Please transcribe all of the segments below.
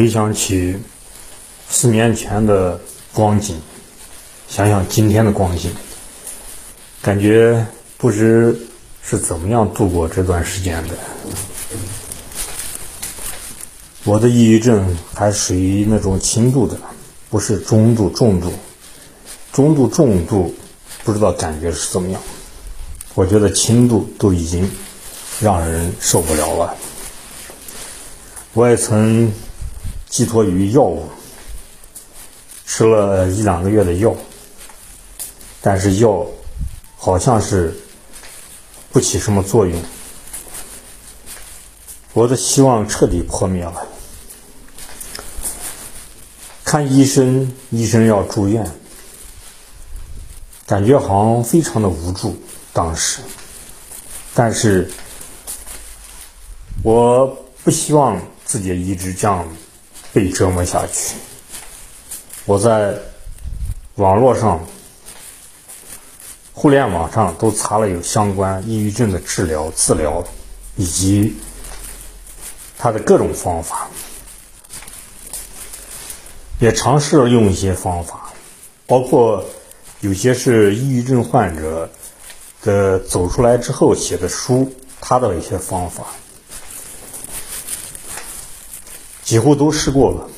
回想起四年前的光景，想想今天的光景，感觉不知是怎么样度过这段时间的。我的抑郁症还属于那种轻度的，不是中度、重度。中度、重度不知道感觉是怎么样。我觉得轻度都已经让人受不了了。我也曾寄托于药物，吃了一两个月的药，但是药好像是不起什么作用。我的希望彻底破灭了。看医生，医生要住院，感觉好像非常的无助。当时，但是我不希望自己一直这样被折磨下去。我在网络上、互联网上都查了有相关抑郁症的治疗、治疗以及它的各种方法，也尝试了用一些方法，包括有些是抑郁症患者。的走出来之后写的书，他的一些方法，几乎都试过了，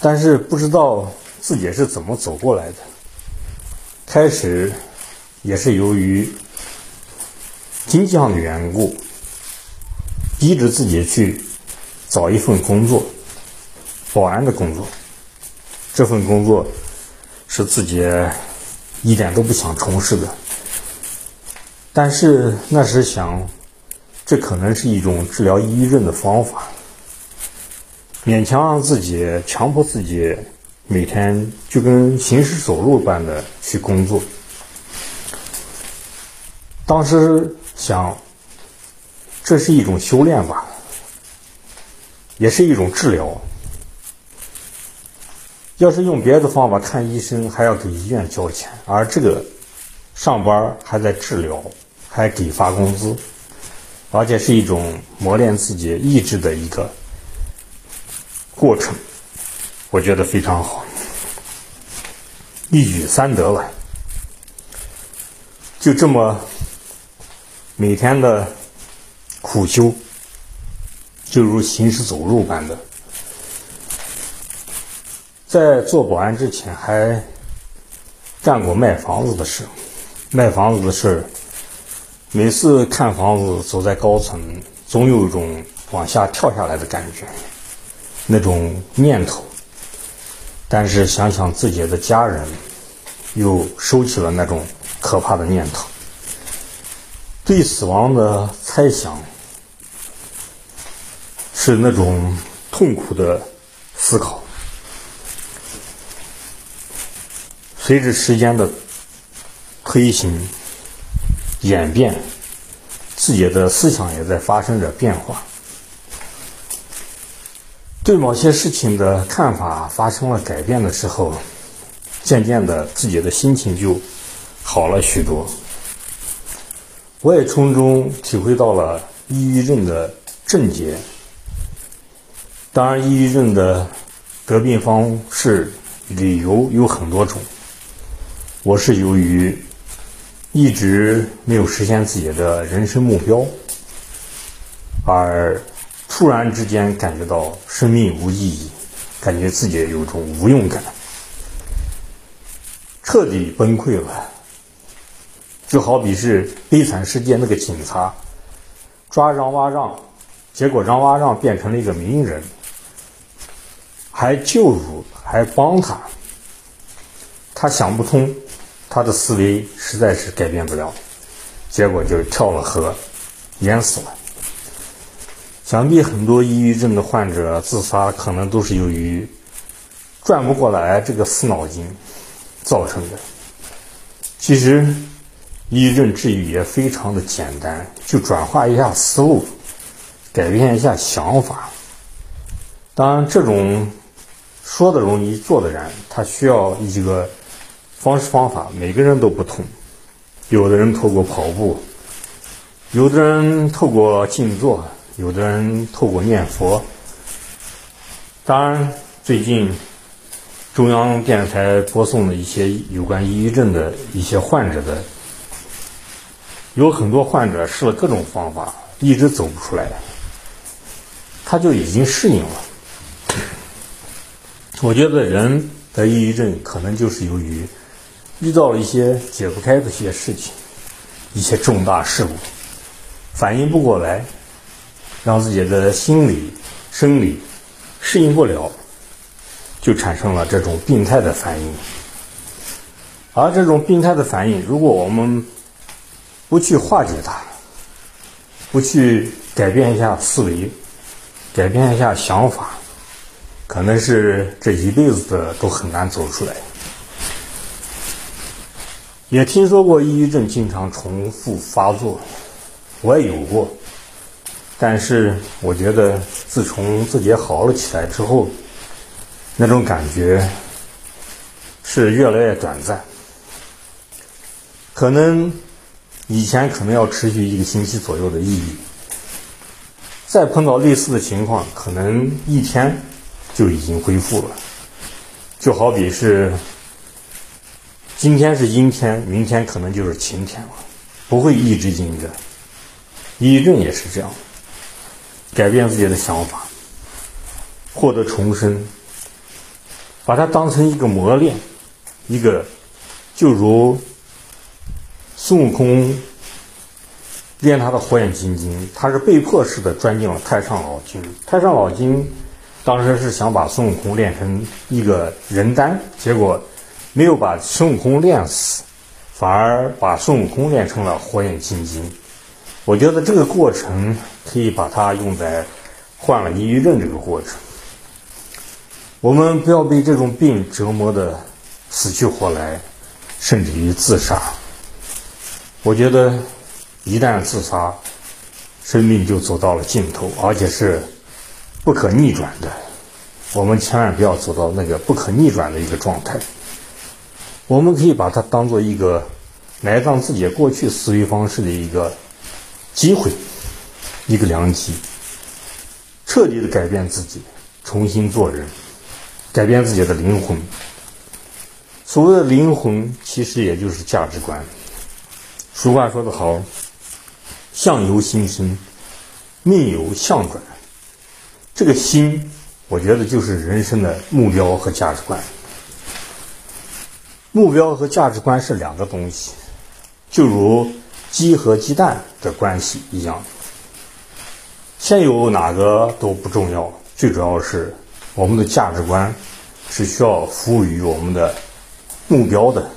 但是不知道自己是怎么走过来的。开始也是由于经济上的缘故，逼着自己去找一份工作，保安的工作。这份工作是自己。一点都不想从事的，但是那时想，这可能是一种治疗抑郁症的方法，勉强让自己，强迫自己每天就跟行尸走肉般的去工作。当时想，这是一种修炼吧，也是一种治疗。要是用别的方法看医生，还要给医院交钱，而这个上班还在治疗，还给发工资，而且是一种磨练自己意志的一个过程，我觉得非常好，一举三得了。就这么每天的苦修，就如行尸走肉般的。在做保安之前，还干过卖房子的事。卖房子的事，每次看房子，走在高层，总有一种往下跳下来的感觉，那种念头。但是想想自己的家人，又收起了那种可怕的念头。对死亡的猜想，是那种痛苦的思考。随着时间的推行、演变，自己的思想也在发生着变化。对某些事情的看法发生了改变的时候，渐渐的自己的心情就好了许多。我也从中体会到了抑郁症的症结。当然，抑郁症的得病方式、理由有很多种。我是由于一直没有实现自己的人生目标，而突然之间感觉到生命无意义，感觉自己有种无用感，彻底崩溃了。就好比是《悲惨世界》那个警察抓让瓦让，结果让瓦让变成了一个名人，还救助，还帮他，他想不通。他的思维实在是改变不了，结果就跳了河，淹死了。想必很多抑郁症的患者自杀，可能都是由于转不过来这个死脑筋造成的。其实，抑郁症治愈也非常的简单，就转化一下思路，改变一下想法。当然，这种说的容易做的难，他需要一个。方式方法每个人都不同，有的人透过跑步，有的人透过静坐，有的人透过念佛。当然，最近中央电视台播送的一些有关抑郁症的一些患者的，有很多患者试了各种方法，一直走不出来，他就已经适应了。我觉得人得抑郁症可能就是由于遇到了一些解不开的一些事情，一些重大事故，反应不过来，让自己的心理、生理适应不了，就产生了这种病态的反应。而这种病态的反应，如果我们不去化解它，不去改变一下思维，改变一下想法。可能是这一辈子的都很难走出来。也听说过抑郁症经常重复发作，我也有过。但是我觉得自从自己好了起来之后，那种感觉是越来越短暂。可能以前可能要持续一个星期左右的抑郁，再碰到类似的情况，可能一天。就已经恢复了，就好比是今天是阴天，明天可能就是晴天了，不会一直阴着。抑郁症也是这样，改变自己的想法，获得重生，把它当成一个磨练，一个就如孙悟空练他的火眼金睛，他是被迫式的钻进了太上老君，太上老君。当时是想把孙悟空练成一个人丹，结果没有把孙悟空练死，反而把孙悟空练成了火眼金睛。我觉得这个过程可以把它用在患了抑郁症这个过程。我们不要被这种病折磨的死去活来，甚至于自杀。我觉得一旦自杀，生命就走到了尽头，而且是。不可逆转的，我们千万不要走到那个不可逆转的一个状态。我们可以把它当做一个埋葬自己过去思维方式的一个机会，一个良机，彻底的改变自己，重新做人，改变自己的灵魂。所谓的灵魂，其实也就是价值观。俗话说得好：“相由心生，命由相转。”这个心，我觉得就是人生的目标和价值观。目标和价值观是两个东西，就如鸡和鸡蛋的关系一样。先有哪个都不重要，最主要是我们的价值观是需要服务于我们的目标的。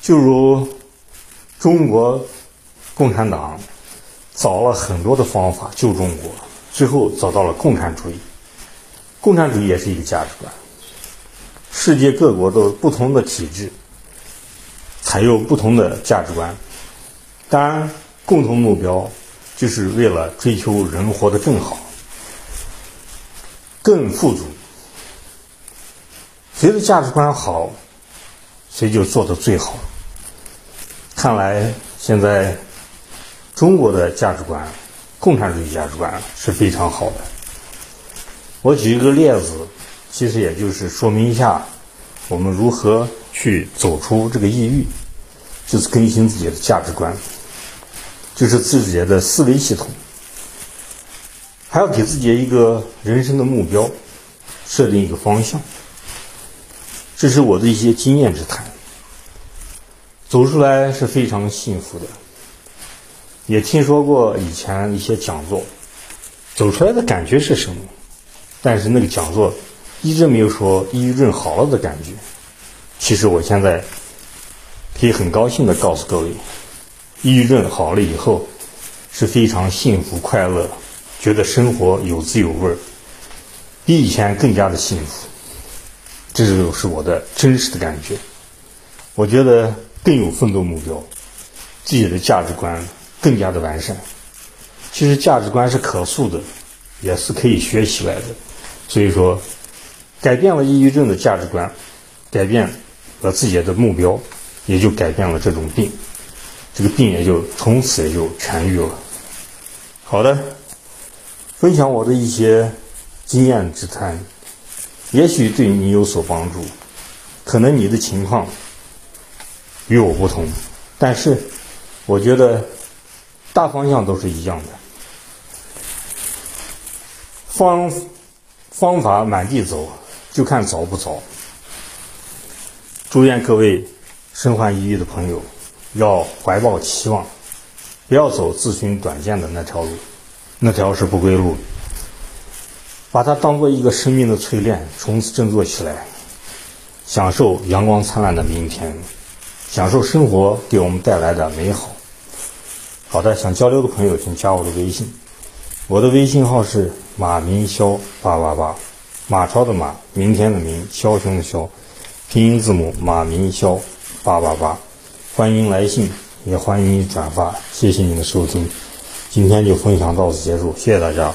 就如中国共产党找了很多的方法救中国。最后找到了共产主义，共产主义也是一个价值观。世界各国都不同的体制，采用不同的价值观，当然共同目标就是为了追求人活得更好、更富足。谁的价值观好，谁就做的最好。看来现在中国的价值观。共产主义价值观是非常好的。我举一个例子，其实也就是说明一下我们如何去走出这个抑郁，就是更新自己的价值观，就是自己的思维系统，还要给自己一个人生的目标，设定一个方向。这是我的一些经验之谈，走出来是非常幸福的。也听说过以前一些讲座，走出来的感觉是什么？但是那个讲座一直没有说抑郁症好了的感觉。其实我现在可以很高兴的告诉各位，抑郁症好了以后是非常幸福快乐，觉得生活有滋有味儿，比以前更加的幸福。这就是我的真实的感觉。我觉得更有奋斗目标，自己的价值观。更加的完善。其实价值观是可塑的，也是可以学习来的。所以说，改变了抑郁症的价值观，改变了自己的目标，也就改变了这种病，这个病也就从此也就痊愈了。好的，分享我的一些经验之谈，也许对你有所帮助。可能你的情况与我不同，但是我觉得大方向都是一样的。方方法满地走，就看早不早。祝愿各位身患抑郁的朋友，要怀抱期望，不要走自寻短见的那条路，那条是不归路。把它当做一个生命的淬炼，从此振作起来，享受阳光灿烂的明天，享受生活给我们带来的美好。好的，想交流的朋友请加我的微信，我的微信号是马明霄八八八，马超的马，明天的明，枭雄的枭。拼音字母马明霄八八八，欢迎来信，也欢迎转发，谢谢你的收听，今天就分享到此结束，谢谢大家。